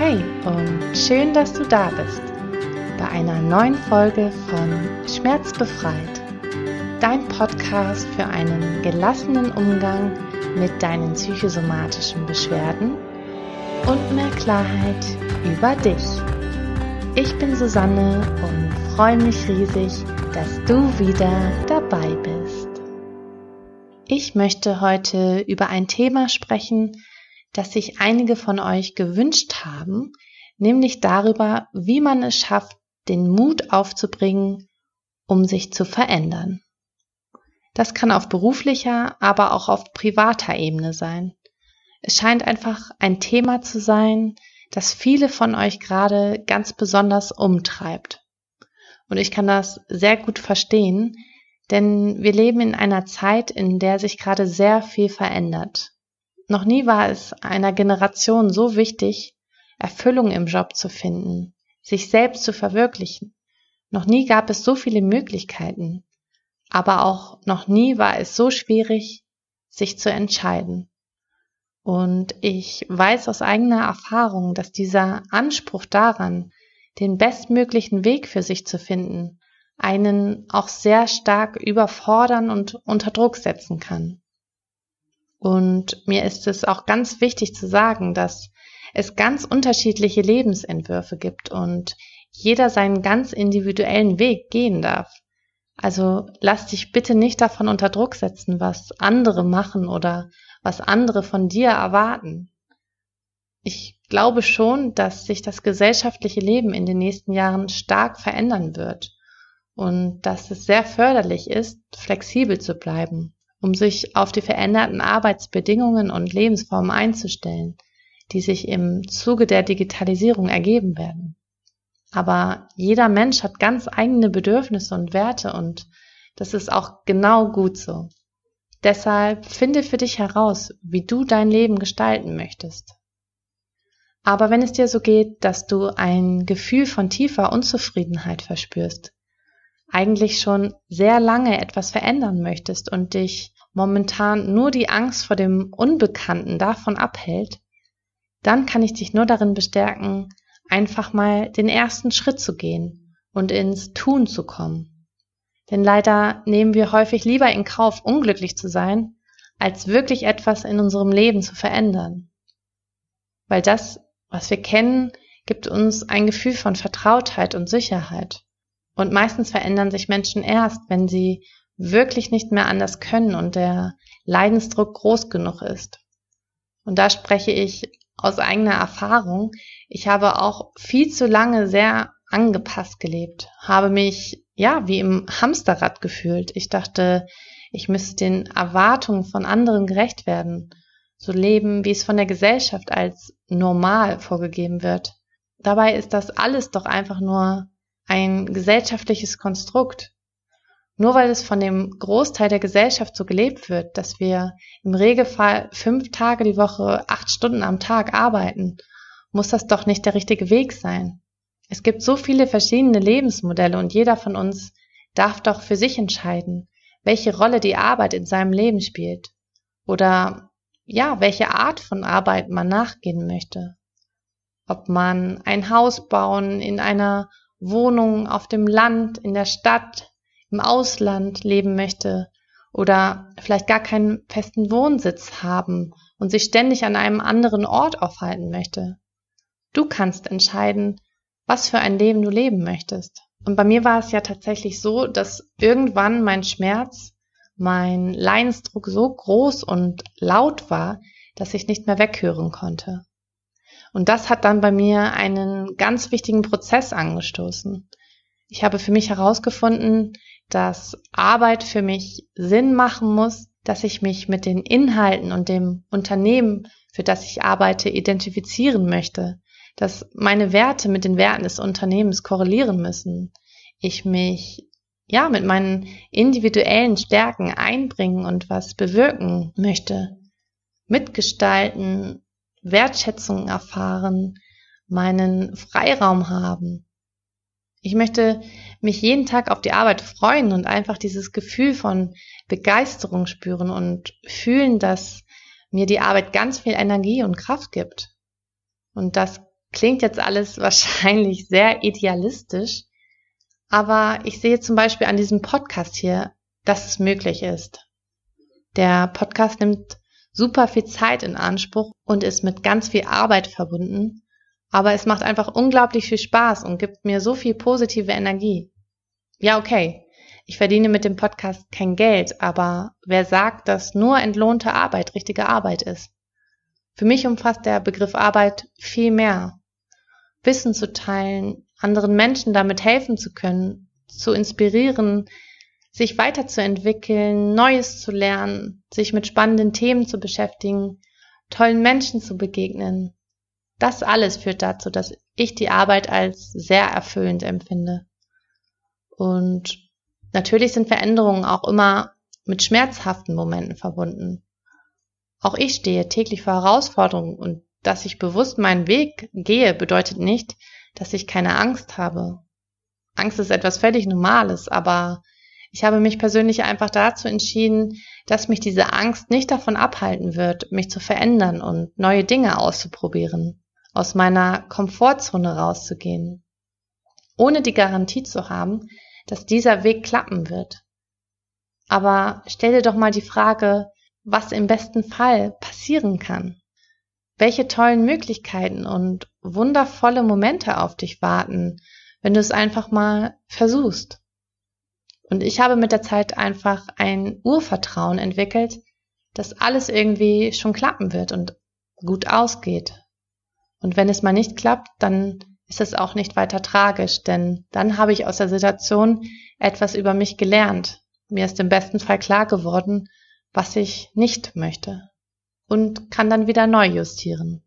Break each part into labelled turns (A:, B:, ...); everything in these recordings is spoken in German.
A: Hey und schön, dass du da bist bei einer neuen Folge von Schmerzbefreit, dein Podcast für einen gelassenen Umgang mit deinen psychosomatischen Beschwerden und mehr Klarheit über dich. Ich bin Susanne und freue mich riesig, dass du wieder dabei bist. Ich möchte heute über ein Thema sprechen, das sich einige von euch gewünscht haben, nämlich darüber, wie man es schafft, den Mut aufzubringen, um sich zu verändern. Das kann auf beruflicher, aber auch auf privater Ebene sein. Es scheint einfach ein Thema zu sein, das viele von euch gerade ganz besonders umtreibt. Und ich kann das sehr gut verstehen, denn wir leben in einer Zeit, in der sich gerade sehr viel verändert. Noch nie war es einer Generation so wichtig, Erfüllung im Job zu finden, sich selbst zu verwirklichen. Noch nie gab es so viele Möglichkeiten, aber auch noch nie war es so schwierig, sich zu entscheiden. Und ich weiß aus eigener Erfahrung, dass dieser Anspruch daran, den bestmöglichen Weg für sich zu finden, einen auch sehr stark überfordern und unter Druck setzen kann. Und mir ist es auch ganz wichtig zu sagen, dass es ganz unterschiedliche Lebensentwürfe gibt und jeder seinen ganz individuellen Weg gehen darf. Also lass dich bitte nicht davon unter Druck setzen, was andere machen oder was andere von dir erwarten. Ich glaube schon, dass sich das gesellschaftliche Leben in den nächsten Jahren stark verändern wird und dass es sehr förderlich ist, flexibel zu bleiben um sich auf die veränderten Arbeitsbedingungen und Lebensformen einzustellen, die sich im Zuge der Digitalisierung ergeben werden. Aber jeder Mensch hat ganz eigene Bedürfnisse und Werte und das ist auch genau gut so. Deshalb finde für dich heraus, wie du dein Leben gestalten möchtest. Aber wenn es dir so geht, dass du ein Gefühl von tiefer Unzufriedenheit verspürst, eigentlich schon sehr lange etwas verändern möchtest und dich momentan nur die Angst vor dem Unbekannten davon abhält, dann kann ich dich nur darin bestärken, einfach mal den ersten Schritt zu gehen und ins Tun zu kommen. Denn leider nehmen wir häufig lieber in Kauf, unglücklich zu sein, als wirklich etwas in unserem Leben zu verändern. Weil das, was wir kennen, gibt uns ein Gefühl von Vertrautheit und Sicherheit. Und meistens verändern sich Menschen erst, wenn sie wirklich nicht mehr anders können und der Leidensdruck groß genug ist. Und da spreche ich aus eigener Erfahrung. Ich habe auch viel zu lange sehr angepasst gelebt, habe mich ja wie im Hamsterrad gefühlt. Ich dachte, ich müsste den Erwartungen von anderen gerecht werden, so leben, wie es von der Gesellschaft als normal vorgegeben wird. Dabei ist das alles doch einfach nur ein gesellschaftliches Konstrukt. Nur weil es von dem Großteil der Gesellschaft so gelebt wird, dass wir im Regelfall fünf Tage die Woche, acht Stunden am Tag arbeiten, muss das doch nicht der richtige Weg sein. Es gibt so viele verschiedene Lebensmodelle und jeder von uns darf doch für sich entscheiden, welche Rolle die Arbeit in seinem Leben spielt oder ja, welche Art von Arbeit man nachgehen möchte. Ob man ein Haus bauen in einer Wohnung auf dem Land, in der Stadt, im Ausland leben möchte oder vielleicht gar keinen festen Wohnsitz haben und sich ständig an einem anderen Ort aufhalten möchte. Du kannst entscheiden, was für ein Leben du leben möchtest. Und bei mir war es ja tatsächlich so, dass irgendwann mein Schmerz, mein Leidensdruck so groß und laut war, dass ich nicht mehr weghören konnte. Und das hat dann bei mir einen ganz wichtigen Prozess angestoßen. Ich habe für mich herausgefunden, dass Arbeit für mich Sinn machen muss, dass ich mich mit den Inhalten und dem Unternehmen, für das ich arbeite, identifizieren möchte, dass meine Werte mit den Werten des Unternehmens korrelieren müssen, ich mich ja mit meinen individuellen Stärken einbringen und was bewirken möchte, mitgestalten Wertschätzung erfahren, meinen Freiraum haben. Ich möchte mich jeden Tag auf die Arbeit freuen und einfach dieses Gefühl von Begeisterung spüren und fühlen, dass mir die Arbeit ganz viel Energie und Kraft gibt. Und das klingt jetzt alles wahrscheinlich sehr idealistisch, aber ich sehe zum Beispiel an diesem Podcast hier, dass es möglich ist. Der Podcast nimmt super viel Zeit in Anspruch und ist mit ganz viel Arbeit verbunden, aber es macht einfach unglaublich viel Spaß und gibt mir so viel positive Energie. Ja, okay, ich verdiene mit dem Podcast kein Geld, aber wer sagt, dass nur entlohnte Arbeit richtige Arbeit ist? Für mich umfasst der Begriff Arbeit viel mehr. Wissen zu teilen, anderen Menschen damit helfen zu können, zu inspirieren, sich weiterzuentwickeln, Neues zu lernen, sich mit spannenden Themen zu beschäftigen, tollen Menschen zu begegnen. Das alles führt dazu, dass ich die Arbeit als sehr erfüllend empfinde. Und Natürlich sind Veränderungen auch immer mit schmerzhaften Momenten verbunden. Auch ich stehe täglich vor Herausforderungen und dass ich bewusst meinen Weg gehe, bedeutet nicht, dass ich keine Angst habe. Angst ist etwas völlig Normales, aber ich habe mich persönlich einfach dazu entschieden, dass mich diese Angst nicht davon abhalten wird, mich zu verändern und neue Dinge auszuprobieren, aus meiner Komfortzone rauszugehen. Ohne die Garantie zu haben, dass dieser Weg klappen wird. Aber stell dir doch mal die Frage, was im besten Fall passieren kann. Welche tollen Möglichkeiten und wundervolle Momente auf dich warten, wenn du es einfach mal versuchst. Und ich habe mit der Zeit einfach ein Urvertrauen entwickelt, dass alles irgendwie schon klappen wird und gut ausgeht. Und wenn es mal nicht klappt, dann ist es auch nicht weiter tragisch, denn dann habe ich aus der Situation etwas über mich gelernt. Mir ist im besten Fall klar geworden, was ich nicht möchte und kann dann wieder neu justieren.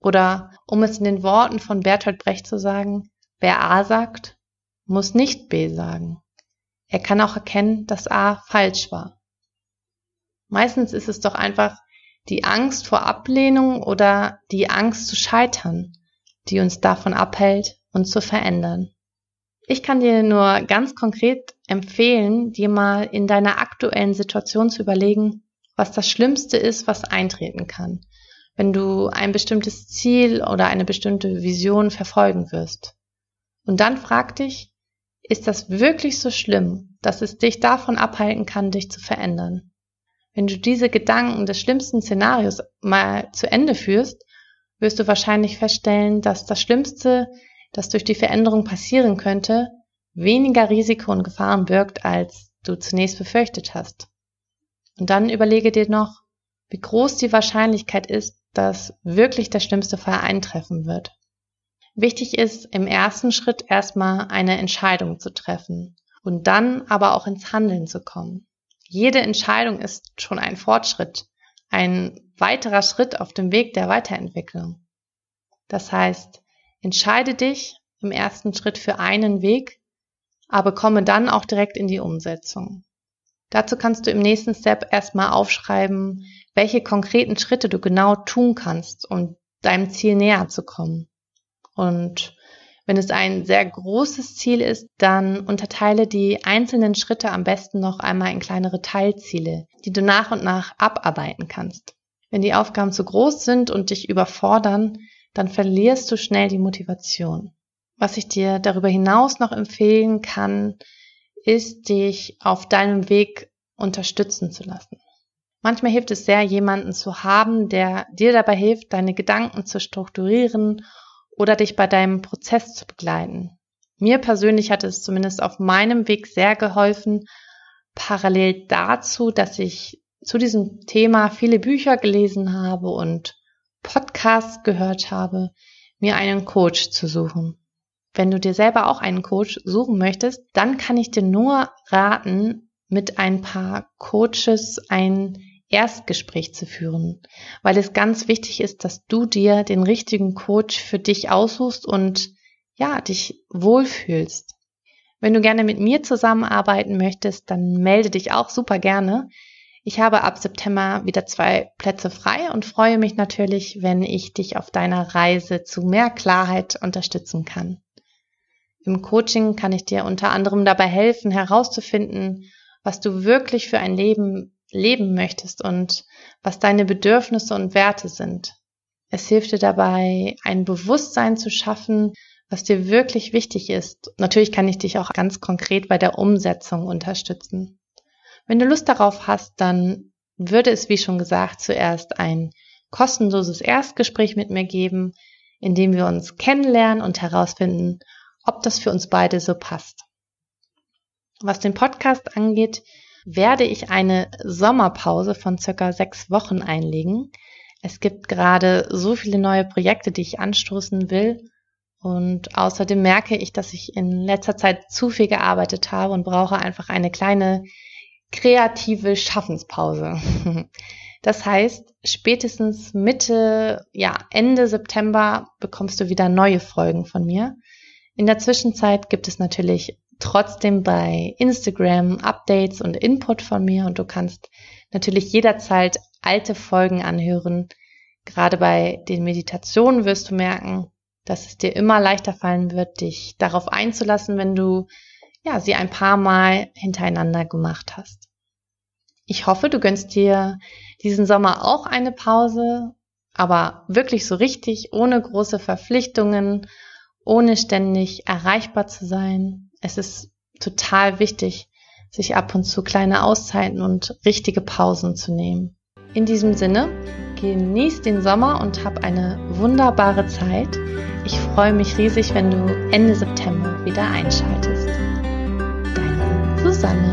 A: Oder um es in den Worten von Bertolt Brecht zu sagen, wer A sagt, muss nicht B sagen. Er kann auch erkennen, dass A falsch war. Meistens ist es doch einfach die Angst vor Ablehnung oder die Angst zu scheitern, die uns davon abhält, uns zu verändern. Ich kann dir nur ganz konkret empfehlen, dir mal in deiner aktuellen Situation zu überlegen, was das Schlimmste ist, was eintreten kann, wenn du ein bestimmtes Ziel oder eine bestimmte Vision verfolgen wirst. Und dann frag dich, ist das wirklich so schlimm, dass es dich davon abhalten kann, dich zu verändern? Wenn du diese Gedanken des schlimmsten Szenarios mal zu Ende führst, wirst du wahrscheinlich feststellen, dass das Schlimmste, das durch die Veränderung passieren könnte, weniger Risiko und Gefahren birgt, als du zunächst befürchtet hast. Und dann überlege dir noch, wie groß die Wahrscheinlichkeit ist, dass wirklich der schlimmste Fall eintreffen wird. Wichtig ist, im ersten Schritt erstmal eine Entscheidung zu treffen und dann aber auch ins Handeln zu kommen. Jede Entscheidung ist schon ein Fortschritt, ein weiterer Schritt auf dem Weg der Weiterentwicklung. Das heißt, entscheide dich im ersten Schritt für einen Weg, aber komme dann auch direkt in die Umsetzung. Dazu kannst du im nächsten Step erstmal aufschreiben, welche konkreten Schritte du genau tun kannst, um deinem Ziel näher zu kommen. Und wenn es ein sehr großes Ziel ist, dann unterteile die einzelnen Schritte am besten noch einmal in kleinere Teilziele, die du nach und nach abarbeiten kannst. Wenn die Aufgaben zu groß sind und dich überfordern, dann verlierst du schnell die Motivation. Was ich dir darüber hinaus noch empfehlen kann, ist, dich auf deinem Weg unterstützen zu lassen. Manchmal hilft es sehr, jemanden zu haben, der dir dabei hilft, deine Gedanken zu strukturieren oder dich bei deinem Prozess zu begleiten. Mir persönlich hat es zumindest auf meinem Weg sehr geholfen, parallel dazu, dass ich zu diesem Thema viele Bücher gelesen habe und Podcasts gehört habe, mir einen Coach zu suchen. Wenn du dir selber auch einen Coach suchen möchtest, dann kann ich dir nur raten, mit ein paar Coaches ein Erstgespräch zu führen, weil es ganz wichtig ist, dass du dir den richtigen Coach für dich aussuchst und ja, dich wohlfühlst. Wenn du gerne mit mir zusammenarbeiten möchtest, dann melde dich auch super gerne. Ich habe ab September wieder zwei Plätze frei und freue mich natürlich, wenn ich dich auf deiner Reise zu mehr Klarheit unterstützen kann. Im Coaching kann ich dir unter anderem dabei helfen, herauszufinden, was du wirklich für ein Leben leben möchtest und was deine Bedürfnisse und Werte sind. Es hilft dir dabei, ein Bewusstsein zu schaffen, was dir wirklich wichtig ist. Natürlich kann ich dich auch ganz konkret bei der Umsetzung unterstützen. Wenn du Lust darauf hast, dann würde es, wie schon gesagt, zuerst ein kostenloses Erstgespräch mit mir geben, in dem wir uns kennenlernen und herausfinden, ob das für uns beide so passt. Was den Podcast angeht, werde ich eine Sommerpause von circa sechs Wochen einlegen. Es gibt gerade so viele neue Projekte, die ich anstoßen will. Und außerdem merke ich, dass ich in letzter Zeit zu viel gearbeitet habe und brauche einfach eine kleine kreative Schaffenspause. Das heißt, spätestens Mitte, ja, Ende September bekommst du wieder neue Folgen von mir. In der Zwischenzeit gibt es natürlich trotzdem bei Instagram Updates und Input von mir und du kannst natürlich jederzeit alte Folgen anhören. Gerade bei den Meditationen wirst du merken, dass es dir immer leichter fallen wird, dich darauf einzulassen, wenn du ja, sie ein paar Mal hintereinander gemacht hast. Ich hoffe, du gönnst dir diesen Sommer auch eine Pause, aber wirklich so richtig, ohne große Verpflichtungen, ohne ständig erreichbar zu sein. Es ist total wichtig, sich ab und zu kleine Auszeiten und richtige Pausen zu nehmen. In diesem Sinne, genieß den Sommer und hab eine wunderbare Zeit. Ich freue mich riesig, wenn du Ende September wieder einschaltest. Deine Susanne.